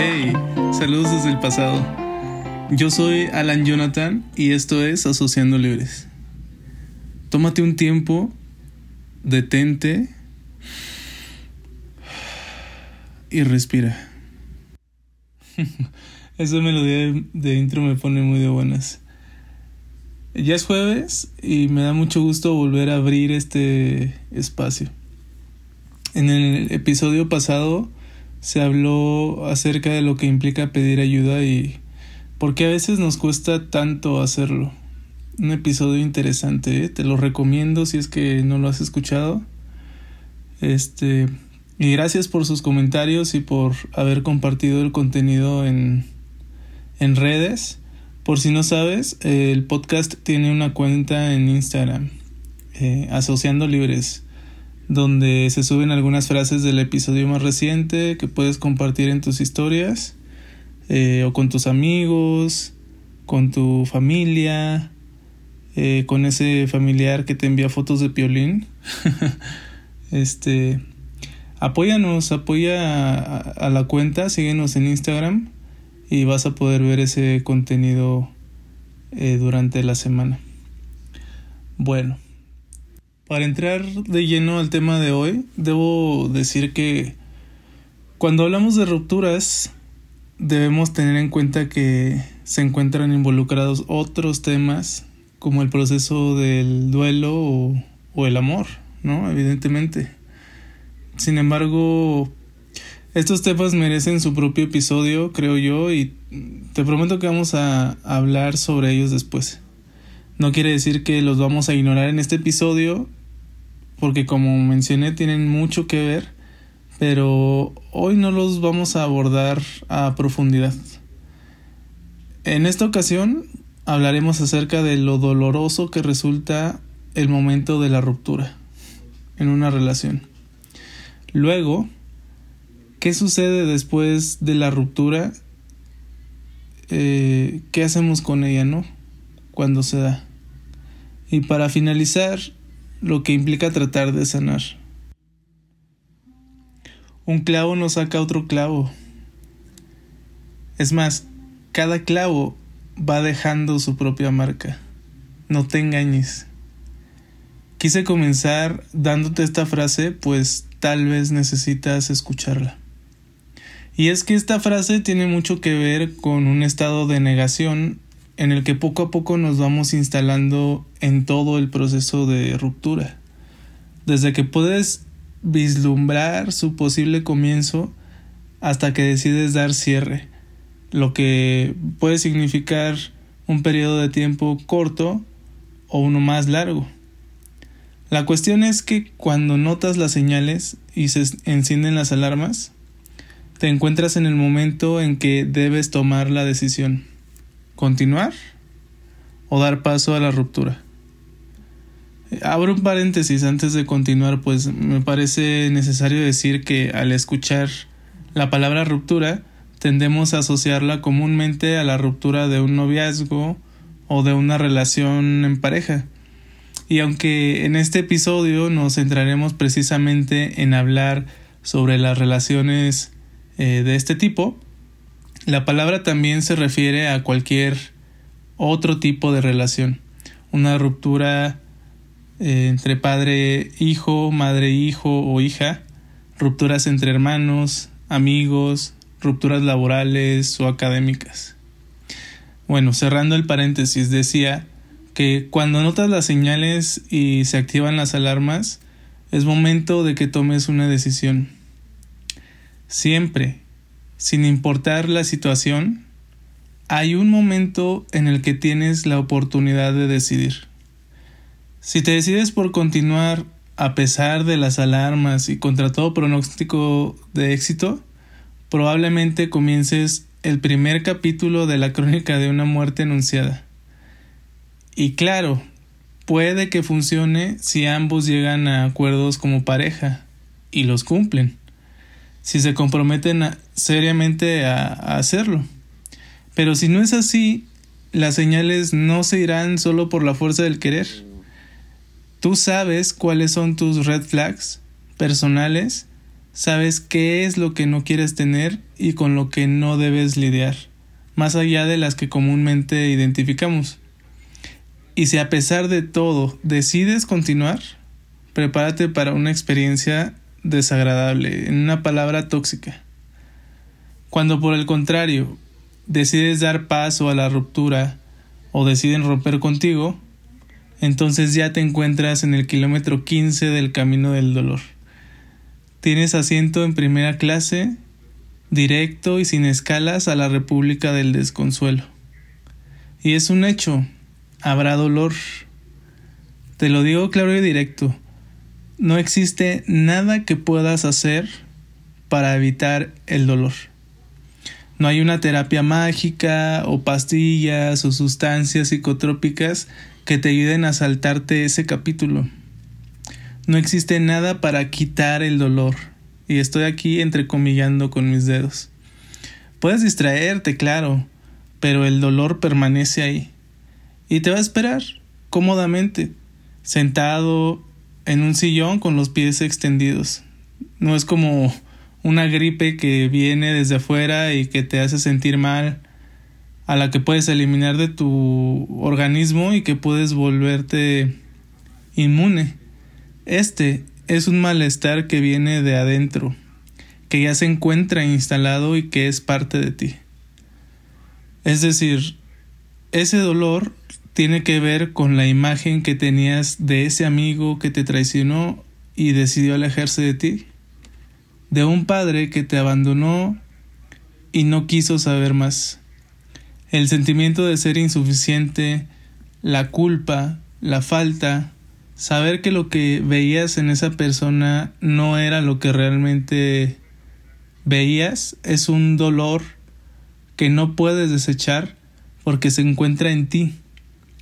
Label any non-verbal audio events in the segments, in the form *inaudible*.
Hey, saludos desde el pasado. Yo soy Alan Jonathan y esto es Asociando Libres. Tómate un tiempo, detente y respira. *laughs* Esa melodía de intro me pone muy de buenas. Ya es jueves y me da mucho gusto volver a abrir este espacio. En el episodio pasado se habló acerca de lo que implica pedir ayuda y por qué a veces nos cuesta tanto hacerlo. Un episodio interesante, ¿eh? te lo recomiendo si es que no lo has escuchado. Este, y gracias por sus comentarios y por haber compartido el contenido en, en redes. Por si no sabes, el podcast tiene una cuenta en Instagram, eh, Asociando Libres, donde se suben algunas frases del episodio más reciente que puedes compartir en tus historias, eh, o con tus amigos, con tu familia, eh, con ese familiar que te envía fotos de piolín. *laughs* este, apóyanos, apoya a, la cuenta, síguenos en Instagram y vas a poder ver ese contenido eh, durante la semana. Bueno, para entrar de lleno al tema de hoy, debo decir que cuando hablamos de rupturas, debemos tener en cuenta que se encuentran involucrados otros temas como el proceso del duelo o, o el amor, ¿no? Evidentemente. Sin embargo, estos temas merecen su propio episodio, creo yo, y te prometo que vamos a hablar sobre ellos después. No quiere decir que los vamos a ignorar en este episodio, porque como mencioné tienen mucho que ver, pero hoy no los vamos a abordar a profundidad. En esta ocasión hablaremos acerca de lo doloroso que resulta el momento de la ruptura en una relación. Luego, ¿Qué sucede después de la ruptura? Eh, ¿Qué hacemos con ella, no? Cuando se da. Y para finalizar, lo que implica tratar de sanar. Un clavo no saca otro clavo. Es más, cada clavo va dejando su propia marca. No te engañes. Quise comenzar dándote esta frase, pues tal vez necesitas escucharla. Y es que esta frase tiene mucho que ver con un estado de negación en el que poco a poco nos vamos instalando en todo el proceso de ruptura. Desde que puedes vislumbrar su posible comienzo hasta que decides dar cierre, lo que puede significar un periodo de tiempo corto o uno más largo. La cuestión es que cuando notas las señales y se encienden las alarmas, te encuentras en el momento en que debes tomar la decisión. ¿Continuar o dar paso a la ruptura? Abro un paréntesis antes de continuar, pues me parece necesario decir que al escuchar la palabra ruptura tendemos a asociarla comúnmente a la ruptura de un noviazgo o de una relación en pareja. Y aunque en este episodio nos centraremos precisamente en hablar sobre las relaciones eh, de este tipo, la palabra también se refiere a cualquier otro tipo de relación. Una ruptura eh, entre padre-hijo, madre-hijo o hija, rupturas entre hermanos, amigos, rupturas laborales o académicas. Bueno, cerrando el paréntesis, decía que cuando notas las señales y se activan las alarmas, es momento de que tomes una decisión. Siempre, sin importar la situación, hay un momento en el que tienes la oportunidad de decidir. Si te decides por continuar a pesar de las alarmas y contra todo pronóstico de éxito, probablemente comiences el primer capítulo de la crónica de una muerte anunciada. Y claro, puede que funcione si ambos llegan a acuerdos como pareja y los cumplen si se comprometen seriamente a, hacerlo. Pero si no es así, las señales no se irán solo por la fuerza del querer. Tú sabes cuáles son tus red flags personales, sabes qué es lo que no quieres tener y con lo que no debes lidiar, más allá de las que comúnmente identificamos. Y si a pesar de todo decides continuar, prepárate para una experiencia desagradable, en una palabra tóxica. Cuando por el contrario decides dar paso a la ruptura o deciden romper contigo, entonces ya te encuentras en el kilómetro 15 del camino del dolor. Tienes asiento en primera clase, directo y sin escalas a la República del Desconsuelo. Y es un hecho, habrá dolor. Te lo digo claro y directo, no existe nada que puedas hacer para evitar el dolor. No hay una terapia mágica o pastillas o sustancias psicotrópicas que te ayuden a saltarte ese capítulo. No existe nada para quitar el dolor. Y estoy aquí entrecomillando con mis dedos. Puedes distraerte, claro, pero el dolor permanece ahí. Y te va a esperar, cómodamente, sentado en un sillón con los pies extendidos. No es como una gripe que viene desde afuera y que te hace sentir mal, a la que puedes eliminar de tu organismo y que puedes volverte inmune. Este es un malestar que viene de adentro, que ya se encuentra instalado y que es parte de ti. Es decir, ese dolor tiene que ver con la imagen que tenías de ese amigo que te traicionó y decidió alejarse de ti de un padre que te abandonó y no quiso saber más. El sentimiento de ser insuficiente, la culpa, la falta, saber que lo que veías en esa persona no era lo que realmente veías, es un dolor que no puedes desechar porque se encuentra en ti.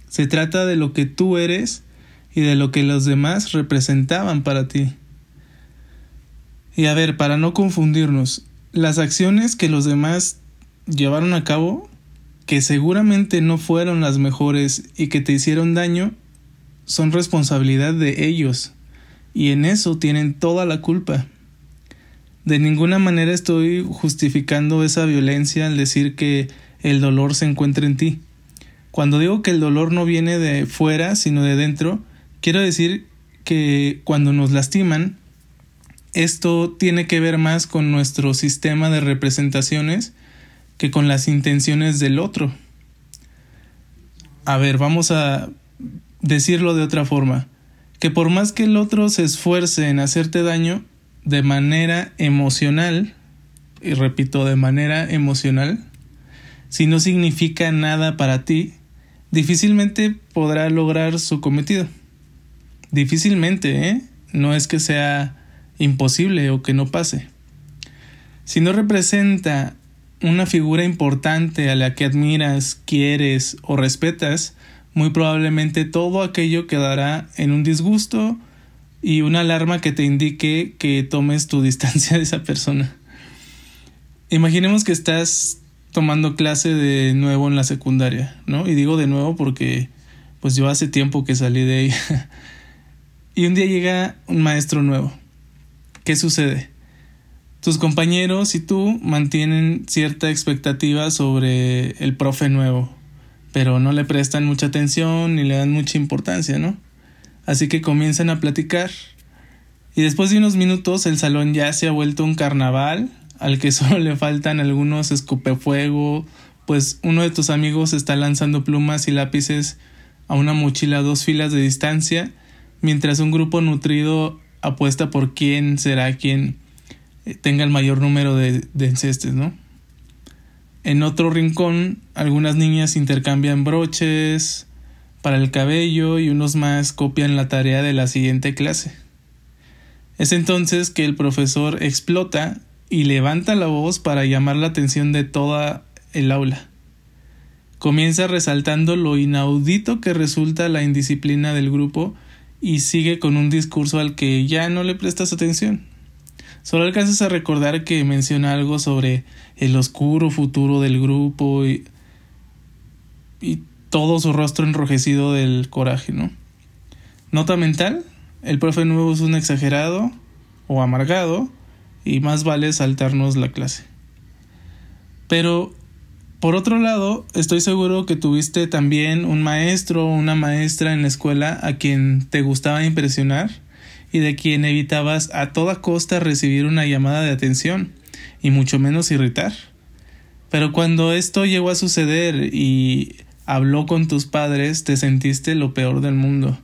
Se trata de lo que tú eres y de lo que los demás representaban para ti. Y a ver, para no confundirnos, las acciones que los demás llevaron a cabo, que seguramente no fueron las mejores y que te hicieron daño, son responsabilidad de ellos. Y en eso tienen toda la culpa. De ninguna manera estoy justificando esa violencia al decir que el dolor se encuentra en ti. Cuando digo que el dolor no viene de fuera, sino de dentro, quiero decir que cuando nos lastiman, esto tiene que ver más con nuestro sistema de representaciones que con las intenciones del otro. A ver, vamos a decirlo de otra forma, que por más que el otro se esfuerce en hacerte daño de manera emocional, y repito, de manera emocional, si no significa nada para ti, difícilmente podrá lograr su cometido. Difícilmente, ¿eh? No es que sea imposible o que no pase. Si no representa una figura importante a la que admiras, quieres o respetas, muy probablemente todo aquello quedará en un disgusto y una alarma que te indique que tomes tu distancia de esa persona. Imaginemos que estás tomando clase de nuevo en la secundaria, ¿no? Y digo de nuevo porque pues yo hace tiempo que salí de ella. *laughs* y un día llega un maestro nuevo ¿qué sucede? Tus compañeros y tú mantienen cierta expectativa sobre el profe nuevo, pero no le prestan mucha atención ni le dan mucha importancia, ¿no? Así que comienzan a platicar. Y después de unos minutos el salón ya se ha vuelto un carnaval al que *laughs* solo le faltan algunos escupefuego, pues uno de tus amigos está lanzando plumas y lápices a una mochila a dos filas de distancia, mientras un grupo nutrido apuesta por quién será quien eh, tenga el mayor número de, de encestes, ¿no? En otro rincón, algunas niñas intercambian broches para el cabello y unos más copian la tarea de la siguiente clase. Es entonces que el profesor explota y levanta la voz para llamar la atención de toda el aula. Comienza resaltando lo inaudito que resulta la indisciplina del grupo y sigue con un discurso al que ya no le prestas atención. Solo alcanzas a recordar que menciona algo sobre el oscuro futuro del grupo y, y todo su rostro enrojecido del coraje, ¿no? Nota mental, el profe nuevo es un exagerado o amargado y más vale saltarnos la clase. Pero, por otro lado, estoy seguro que tuviste también un maestro o una maestra en la escuela a quien te gustaba impresionar y de quien evitabas a toda costa recibir una llamada de atención y mucho menos irritar. Pero cuando esto llegó a suceder y habló con tus padres, te sentiste lo peor del mundo.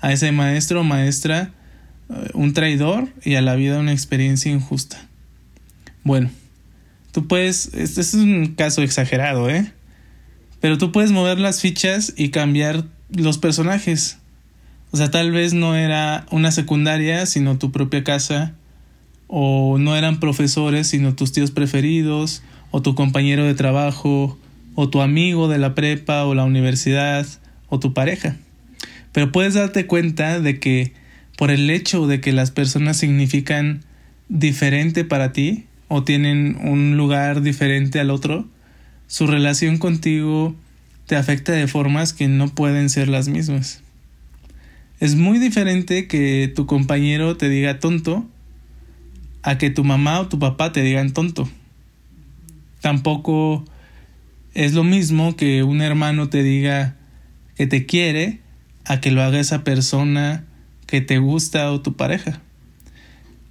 A ese maestro o maestra un traidor y a la vida una experiencia injusta. Bueno, tú puedes, este es un caso exagerado, ¿eh? Pero tú puedes mover las fichas y cambiar los personajes. O sea, tal vez no era una secundaria, sino tu propia casa, o no eran profesores, sino tus tíos preferidos, o tu compañero de trabajo, o tu amigo de la prepa o la universidad, o tu pareja. Pero puedes darte cuenta de que por el hecho de que las personas significan diferente para ti o tienen un lugar diferente al otro, su relación contigo te afecta de formas que no pueden ser las mismas. Es muy diferente que tu compañero te diga tonto a que tu mamá o tu papá te digan tonto. Tampoco es lo mismo que un hermano te diga que te quiere a que lo haga esa persona que te gusta o tu pareja.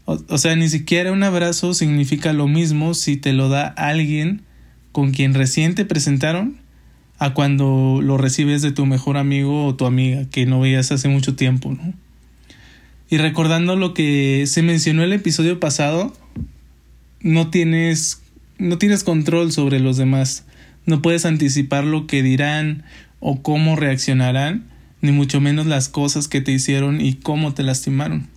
O, sea, ni siquiera un abrazo significa lo mismo si te lo da alguien con quien recién te presentaron a cuando lo recibes de tu mejor amigo o tu amiga que no veías hace mucho tiempo, ¿no? Y recordando lo que se mencionó el episodio pasado, no tienes no tienes control sobre los demás. No puedes anticipar lo que dirán o cómo reaccionarán, ni mucho menos las cosas que te hicieron y cómo te lastimaron.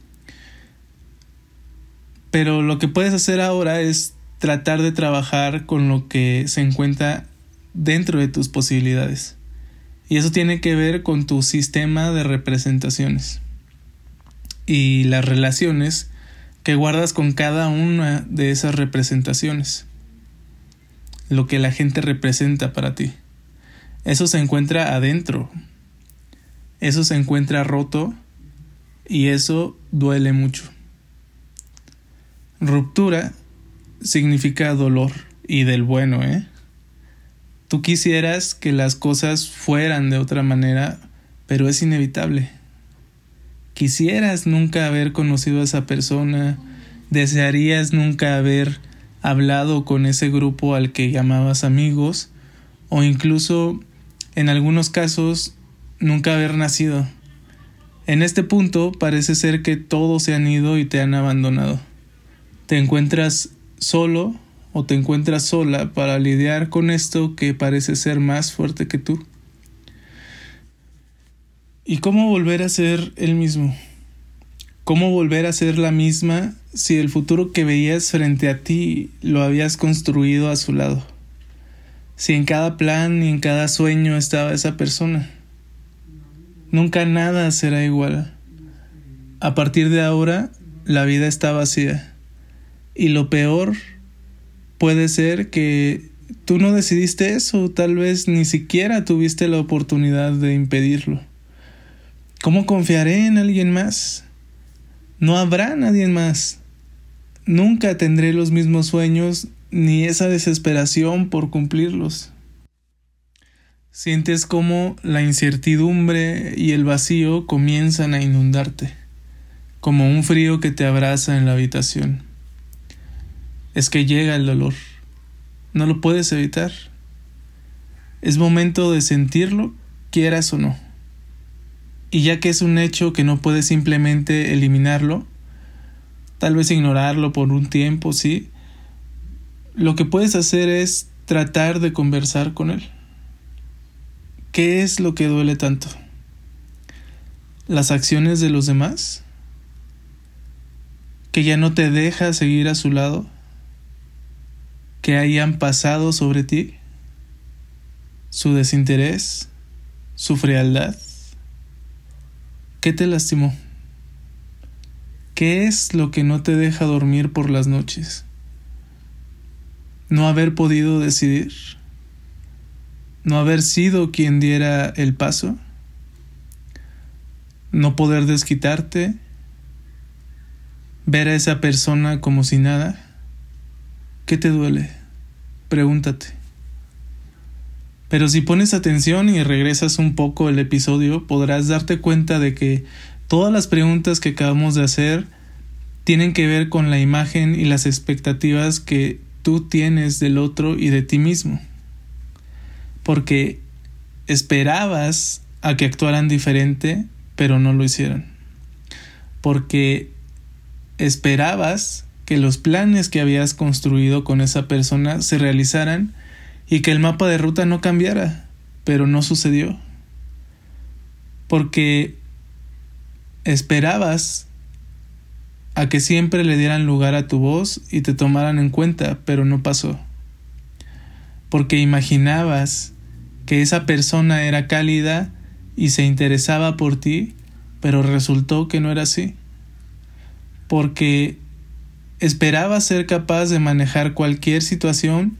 Pero lo que puedes hacer ahora es tratar de trabajar con lo que se encuentra dentro de tus posibilidades. Y eso tiene que ver con tu sistema de representaciones y las relaciones que guardas con cada una de esas representaciones. Lo que la gente representa para ti. Eso se encuentra adentro. Eso se encuentra roto y eso duele mucho. Ruptura significa dolor y del bueno, ¿eh? Tú quisieras que las cosas fueran de otra manera, pero es inevitable. Quisieras nunca haber conocido a esa persona, desearías nunca haber hablado con ese grupo al que llamabas amigos, o incluso en algunos casos nunca haber nacido. En este punto parece ser que todos se han ido y te han abandonado. Te encuentras solo o te encuentras sola para lidiar con esto que parece ser más fuerte que tú. ¿Y cómo volver a ser el mismo? ¿Cómo volver a ser la misma si el futuro que veías frente a ti lo habías construido a su lado? Si en cada plan y en cada sueño estaba esa persona. Nunca nada será igual. A partir de ahora, la vida está vacía. Y lo peor puede ser que tú no decidiste eso, tal vez ni siquiera tuviste la oportunidad de impedirlo. ¿Cómo confiaré en alguien más? No habrá nadie más. Nunca tendré los mismos sueños ni esa desesperación por cumplirlos. Sientes como la incertidumbre y el vacío comienzan a inundarte, como un frío que te abraza en la habitación es que llega el dolor. No lo puedes evitar. Es momento de sentirlo, quieras o no. Y ya que es un hecho que no puedes simplemente eliminarlo, tal vez ignorarlo por un tiempo, sí, lo que puedes hacer es tratar de conversar con él. ¿Qué es lo que duele tanto? ¿Las acciones de los demás? ¿Que ya no te deja seguir a su lado? que hayan pasado sobre ti, su desinterés, su frialdad. ¿Qué te lastimó? ¿Qué es lo que no te deja dormir por las noches? ¿No haber podido decidir? ¿No haber sido quien diera el paso? ¿No poder desquitarte? ver a esa persona como si nada? ¿Qué te duele? Pregúntate. Pero si pones atención y regresas un poco el episodio, podrás darte cuenta de que todas las preguntas que acabamos de hacer tienen que ver con la imagen y las expectativas que tú tienes del otro y de ti mismo. Porque esperabas a que actuaran diferente, pero no lo hicieron. Porque esperabas que los planes que habías construido con esa persona se realizaran y que el mapa de ruta no cambiara, pero no sucedió. Porque esperabas a que siempre le dieran lugar a tu voz y te tomaran en cuenta, pero no pasó. Porque imaginabas que esa persona era cálida y se interesaba por ti, pero resultó que no era así. Porque esperabas ser capaz de manejar cualquier situación,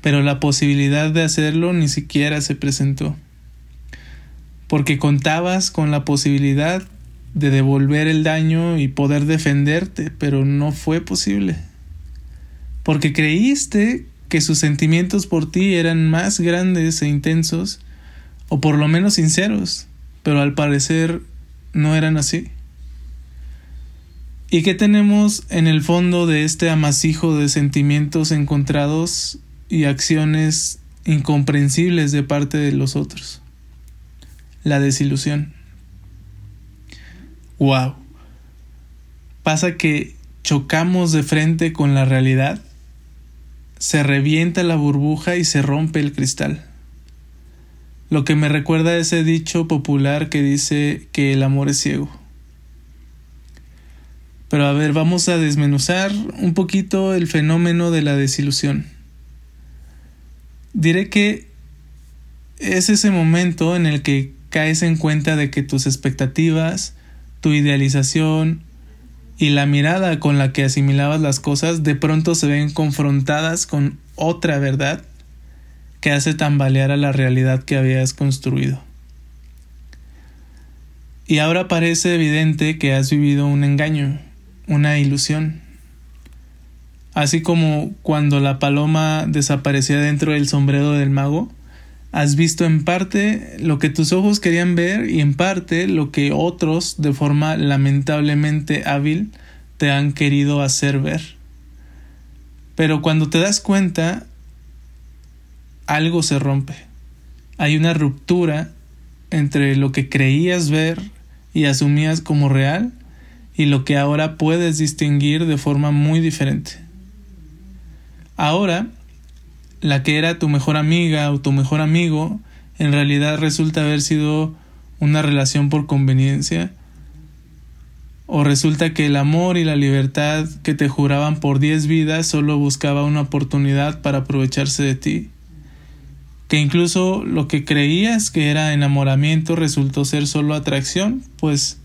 pero la posibilidad de hacerlo ni siquiera se presentó. Porque contabas con la posibilidad de devolver el daño y poder defenderte, pero no fue posible. Porque creíste que sus sentimientos por ti eran más grandes e intensos, o por lo menos sinceros, pero al parecer no eran así. ¿Y qué tenemos en el fondo de este amasijo de sentimientos encontrados y acciones incomprensibles de parte de los otros? La desilusión. Wow. Pasa que chocamos de frente con la realidad, se revienta la burbuja y se rompe el cristal. Lo que me recuerda a ese dicho popular que dice que el amor es ciego. Pero a ver, vamos a desmenuzar un poquito el fenómeno de la desilusión. Diré que es ese momento en el que caes en cuenta de que tus expectativas, tu idealización y la mirada con la que asimilabas las cosas de pronto se ven confrontadas con otra verdad que hace tambalear a la realidad que habías construido. Y ahora parece evidente que has vivido un engaño, una ilusión. Así como cuando la paloma desaparecía dentro del sombrero del mago, Has visto en parte lo que tus ojos querían ver y en parte lo que otros, de forma lamentablemente hábil, te han querido hacer ver. Pero cuando te das cuenta, algo se rompe. Hay una ruptura entre lo que creías ver y asumías como real y lo que ahora puedes distinguir de forma muy diferente. Ahora la que era tu mejor amiga o tu mejor amigo en realidad resulta haber sido una relación por conveniencia o resulta que el amor y la libertad que te juraban por diez vidas solo buscaba una oportunidad para aprovecharse de ti. Que incluso lo que creías que era enamoramiento resultó ser solo atracción, pues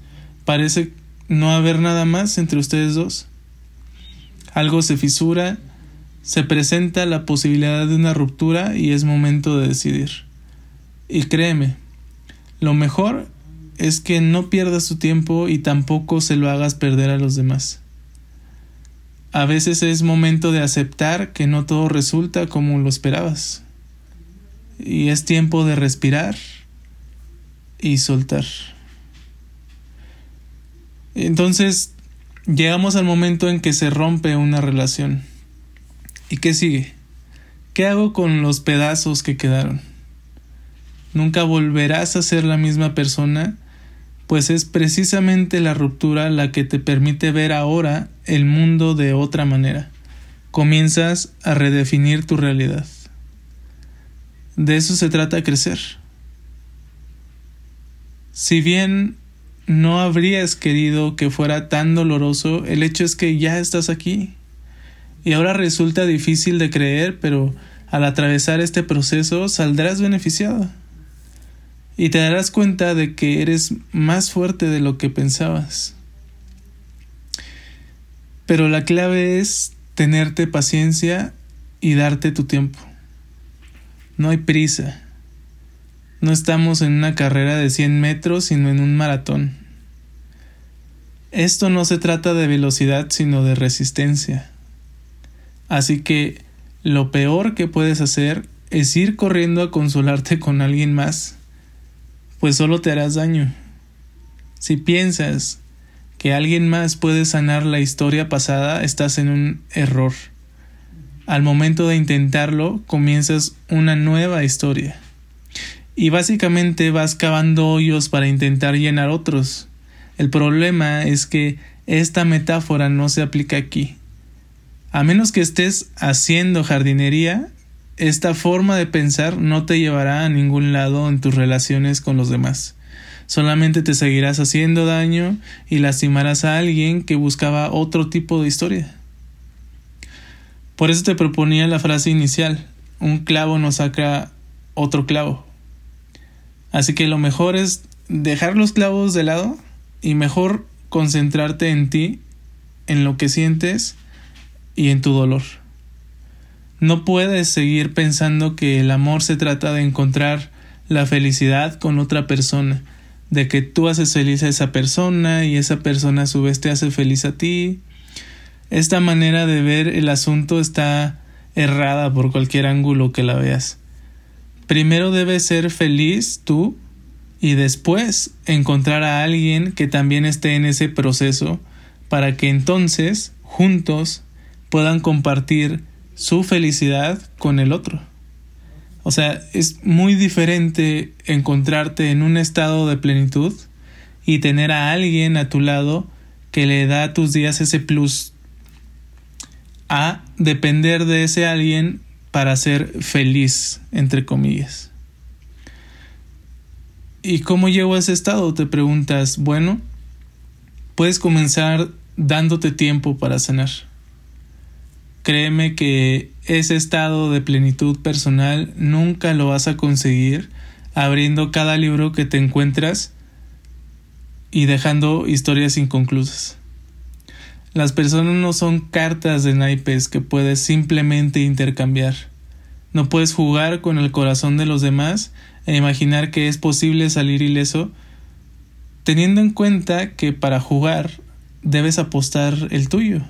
parece no haber nada más entre ustedes dos. Algo se fisura se presenta la posibilidad de una ruptura y es momento de decidir. Y créeme, lo mejor es que no pierdas tu tiempo y tampoco se lo hagas perder a los demás. A veces es momento de aceptar que no todo resulta como lo esperabas. Y es tiempo de respirar y soltar. Entonces, llegamos al momento en que se rompe una relación. ¿Y qué sigue? ¿Qué hago con los pedazos que quedaron? Nunca volverás a ser la misma persona, pues es precisamente la ruptura la que te permite ver ahora el mundo de otra manera. Comienzas a redefinir tu realidad. De eso se trata crecer. Si bien no habrías querido que fuera tan doloroso, el hecho es que ya estás aquí y ahora resulta difícil de creer, pero al atravesar este proceso saldrás beneficiado. Y te darás cuenta de que eres más fuerte de lo que pensabas. Pero la clave es tenerte paciencia y darte tu tiempo. No hay prisa. No estamos en una carrera de 100 metros, sino en un maratón. esto no se trata de velocidad sino de resistencia. Así que lo peor que puedes hacer es ir corriendo a consolarte con alguien más, pues solo te harás daño. Si piensas que alguien más puede sanar la historia pasada, estás en un error. Al momento de intentarlo, comienzas una nueva historia. Y básicamente vas cavando hoyos para intentar llenar otros. El problema es que esta metáfora no se aplica aquí. A menos que estés haciendo jardinería, esta forma de pensar no te llevará a ningún lado en tus relaciones con los demás. Solamente te seguirás haciendo daño y lastimarás a alguien que buscaba otro tipo de historia. Por eso te proponía la frase inicial, un clavo no saca otro clavo. Así que lo mejor es dejar los clavos de lado y mejor concentrarte en ti, en lo que sientes y en tu dolor. No puedes seguir pensando que el amor se trata de encontrar la felicidad con otra persona, de que tú haces feliz a esa persona y esa persona a su vez te hace feliz a ti. Esta manera de ver el asunto está errada por cualquier ángulo que la veas. Primero debes ser feliz tú y después encontrar a alguien que también esté en ese proceso para que entonces juntos puedan compartir su felicidad con el otro. O sea, es muy diferente encontrarte en un estado de plenitud y tener a alguien a tu lado que le da a tus días ese plus a depender de ese alguien para ser feliz, entre comillas. ¿Y cómo llego a ese estado? Te preguntas, bueno, puedes comenzar dándote tiempo para sanar. Créeme que ese estado de plenitud personal nunca lo vas a conseguir abriendo cada libro que te encuentras y dejando historias inconclusas. Las personas no son cartas de naipes que puedes simplemente intercambiar. No puedes jugar con el corazón de los demás e imaginar que es posible salir ileso, teniendo en cuenta que para jugar debes apostar el tuyo.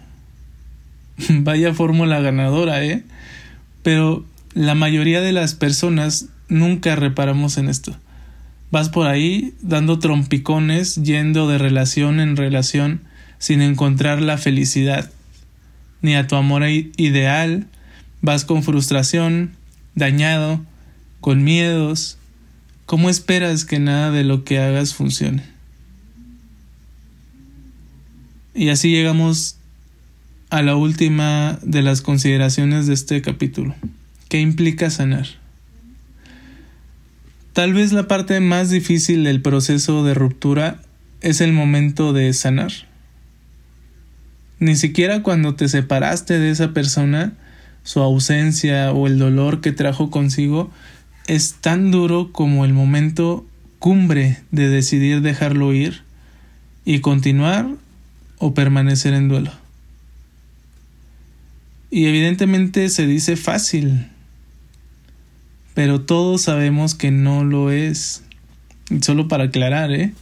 *laughs* Vaya fórmula ganadora, ¿eh? Pero la mayoría de las personas nunca reparamos en esto. Vas por ahí dando trompicones, yendo de relación en relación, sin encontrar la felicidad, ni a tu amor ideal, vas con frustración, dañado, con miedos. ¿Cómo esperas que nada de lo que hagas funcione? Y así llegamos a la última de las consideraciones de este capítulo. ¿Qué implica sanar? Tal vez la parte más difícil del proceso de ruptura es el momento de sanar. Ni siquiera cuando te separaste de esa persona, su ausencia o el dolor que trajo consigo es tan duro como el momento cumbre de decidir dejarlo ir y continuar o permanecer en duelo. Y evidentemente se dice fácil, pero todos sabemos que no lo es. Solo para aclarar, ¿eh?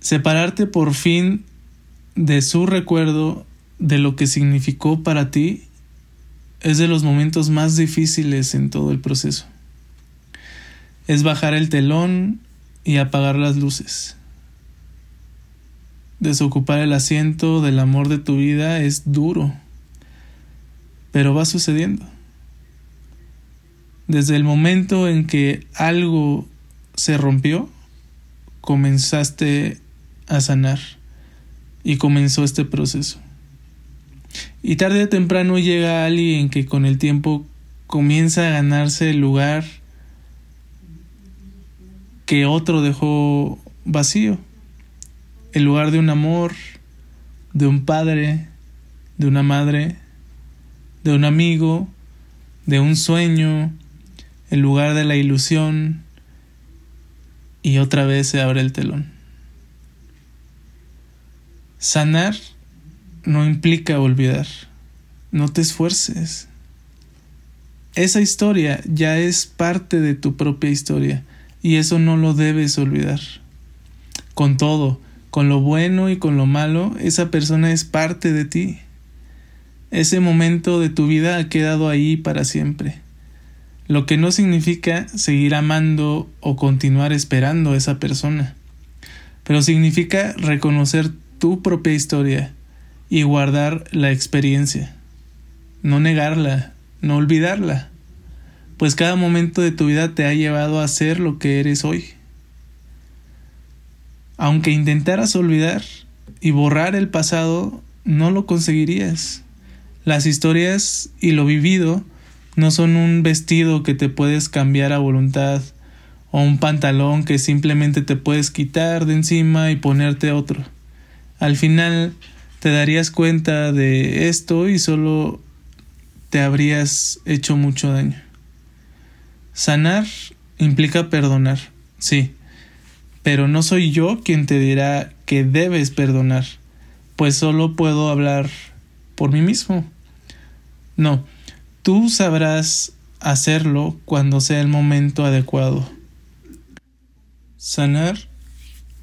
Separarte por fin de su recuerdo de lo que significó para ti es de los momentos más difíciles en todo el proceso. Es bajar el telón y apagar las luces. Desocupar el asiento del amor de tu vida es duro pero va sucediendo. Desde el momento en que algo se rompió, comenzaste a sanar y comenzó este proceso. Y tarde o temprano llega alguien que con el tiempo comienza a ganarse el lugar que otro dejó vacío. El lugar de un amor, de un padre, de una madre, de un amigo, de un sueño, el lugar de la ilusión, y otra vez se abre el telón. Sanar no implica olvidar. No te esfuerces. Esa historia ya es parte de tu propia historia y eso no lo debes olvidar. Con todo, con lo bueno y con lo malo, esa persona es parte de ti. Ese momento de tu vida ha quedado ahí para siempre. Lo que no significa seguir amando o continuar esperando a esa persona, pero significa reconocer tu propia historia y guardar la experiencia. No negarla, no olvidarla, pues cada momento de tu vida te ha llevado a ser lo que eres hoy. Aunque intentaras olvidar y borrar el pasado, no lo conseguirías. Las historias y lo vivido no son un vestido que te puedes cambiar a voluntad o un pantalón que simplemente te puedes quitar de encima y ponerte otro. Al final te darías cuenta de esto y solo te habrías hecho mucho daño. Sanar implica perdonar, sí, pero no soy yo quien te dirá que debes perdonar, pues solo puedo hablar por mí mismo. No, tú sabrás hacerlo cuando sea el momento adecuado. Sanar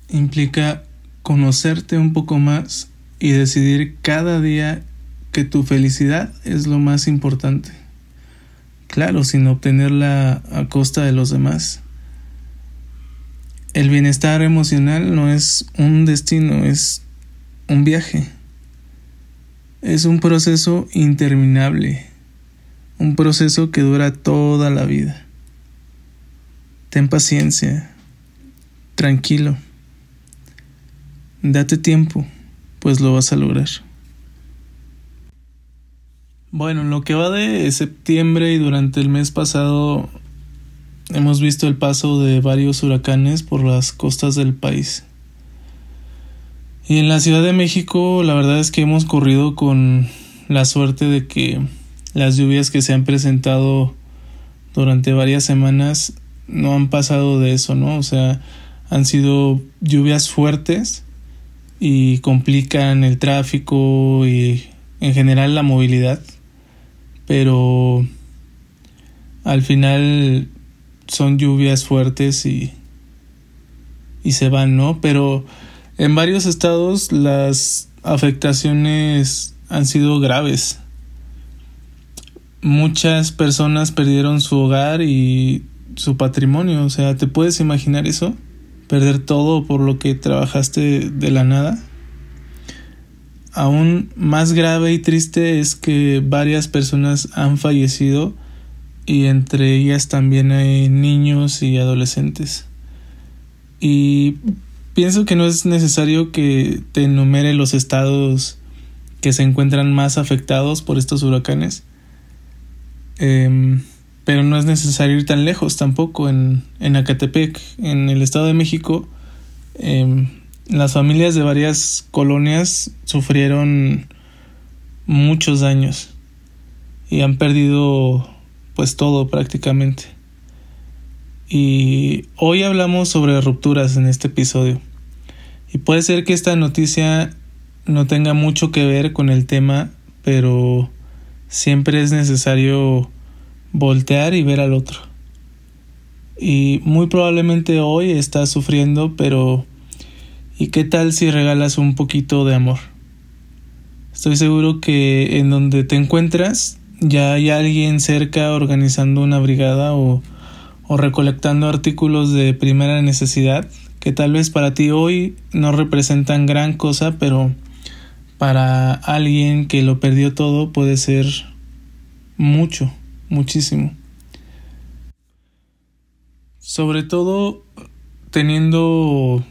implica conocerte un poco más y decidir cada día que tu felicidad es lo más importante. Claro, sin obtenerla a costa de los demás. El bienestar emocional no es un destino, es un viaje. Es un proceso interminable, un proceso que dura toda la vida. Ten paciencia, tranquilo, date tiempo, pues lo vas a lograr. Bueno, lo que va de septiembre y durante el mes pasado hemos visto el paso de varios huracanes por las costas del país. Y en la Ciudad de México la verdad es que hemos corrido con la suerte de que las lluvias que se han presentado durante varias semanas no han pasado de eso, ¿no? O sea, han sido lluvias fuertes y complican el tráfico y en general la movilidad, pero al final son lluvias fuertes y, y se van, ¿no? Pero en varios estados las afectaciones han sido graves. Muchas personas perdieron su hogar y su patrimonio. O sea, ¿te puedes imaginar eso? Perder todo por lo que trabajaste de la nada. Aún más grave y triste es que varias personas han fallecido y entre ellas también hay niños y adolescentes. Y Pienso que no es necesario que te enumere los estados que se encuentran más afectados por estos huracanes. Em, pero no es necesario ir tan lejos tampoco. En, en Acatepec, en el Estado de México, em, las familias de varias colonias sufrieron muchos daños y han perdido pues todo prácticamente. Y hoy hablamos sobre rupturas en este episodio. Y puede ser que esta noticia no tenga mucho que ver con el tema, pero siempre es necesario voltear y ver al otro. Y muy probablemente hoy estás sufriendo, pero ¿y qué tal si regalas un poquito de amor? Estoy seguro que en donde te encuentras ya hay alguien cerca organizando una brigada o o recolectando artículos de primera necesidad que tal vez para ti hoy no representan gran cosa, pero para alguien que lo perdió todo puede ser mucho, muchísimo. Sobre todo teniendo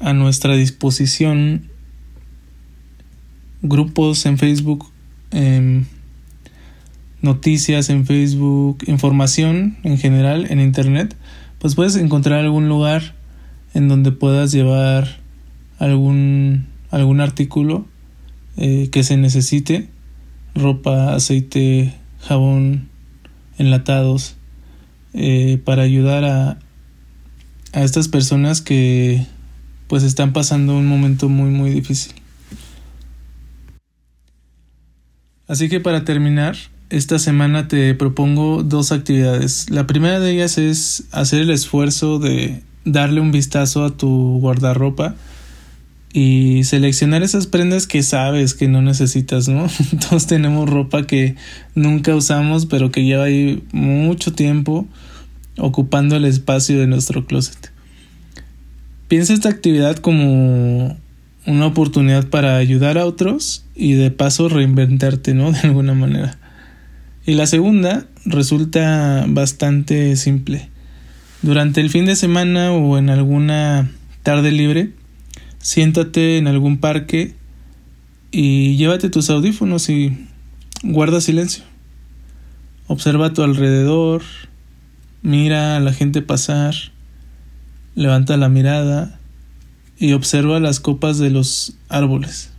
a nuestra disposición grupos en Facebook, em, noticias en Facebook, información en general en Internet, pues puedes encontrar algún lugar en donde puedas llevar algún, algún artículo eh, que se necesite, ropa, aceite, jabón, enlatados, eh, para ayudar a, a estas personas que pues están pasando un momento muy muy difícil. Así que para terminar, esta semana te propongo dos actividades. La primera de ellas es hacer el esfuerzo de darle un vistazo a tu guardarropa y seleccionar esas prendas que sabes que no necesitas, ¿no? *laughs* Todos tenemos ropa que nunca usamos, pero que lleva ahí mucho tiempo ocupando el espacio de nuestro closet. Piensa esta actividad como una oportunidad para ayudar a otros y de paso reinventarte, ¿no? *laughs* De alguna manera. Y la segunda resulta bastante simple. Durante el fin de semana o en alguna tarde libre, siéntate en algún parque y llévate tus audífonos y guarda silencio. Observa a tu alrededor, mira a la gente pasar, levanta la mirada y observa las copas de los árboles.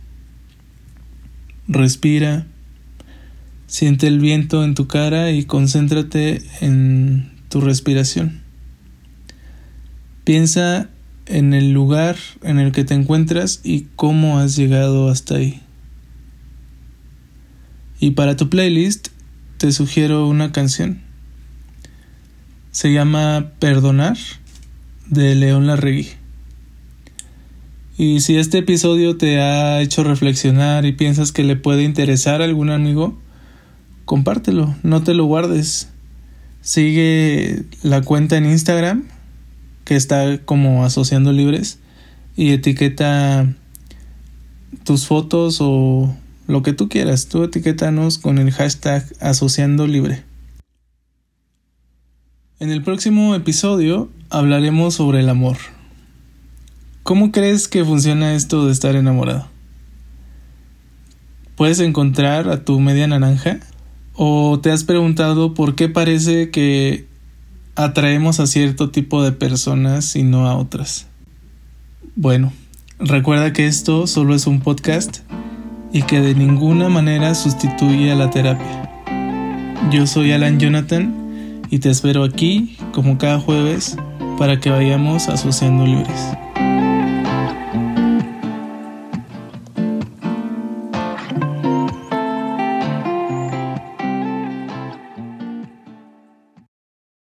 Respira, siente el viento en tu cara y concéntrate en tu respiración. Piensa en el lugar en el que te encuentras y cómo has llegado hasta ahí. Y para tu playlist te sugiero una canción. Se llama Perdonar de León Larregui. Y si este episodio te ha hecho reflexionar y piensas que le puede interesar a algún amigo, compártelo, no te lo guardes. Sigue la cuenta en Instagram que está como asociando libres y etiqueta tus fotos o lo que tú quieras. Tú etiquétanos con el hashtag asociando libre. En el próximo episodio hablaremos sobre el amor. ¿Cómo crees que funciona esto de estar enamorado? ¿Puedes encontrar a tu media naranja? ¿O te has preguntado por qué parece que atraemos a cierto tipo de personas y no a otras. Bueno, recuerda que esto solo es un podcast y que de ninguna manera sustituye a la terapia. Yo soy Alan Jonathan y te espero aquí, como cada jueves, para que vayamos asociando libres.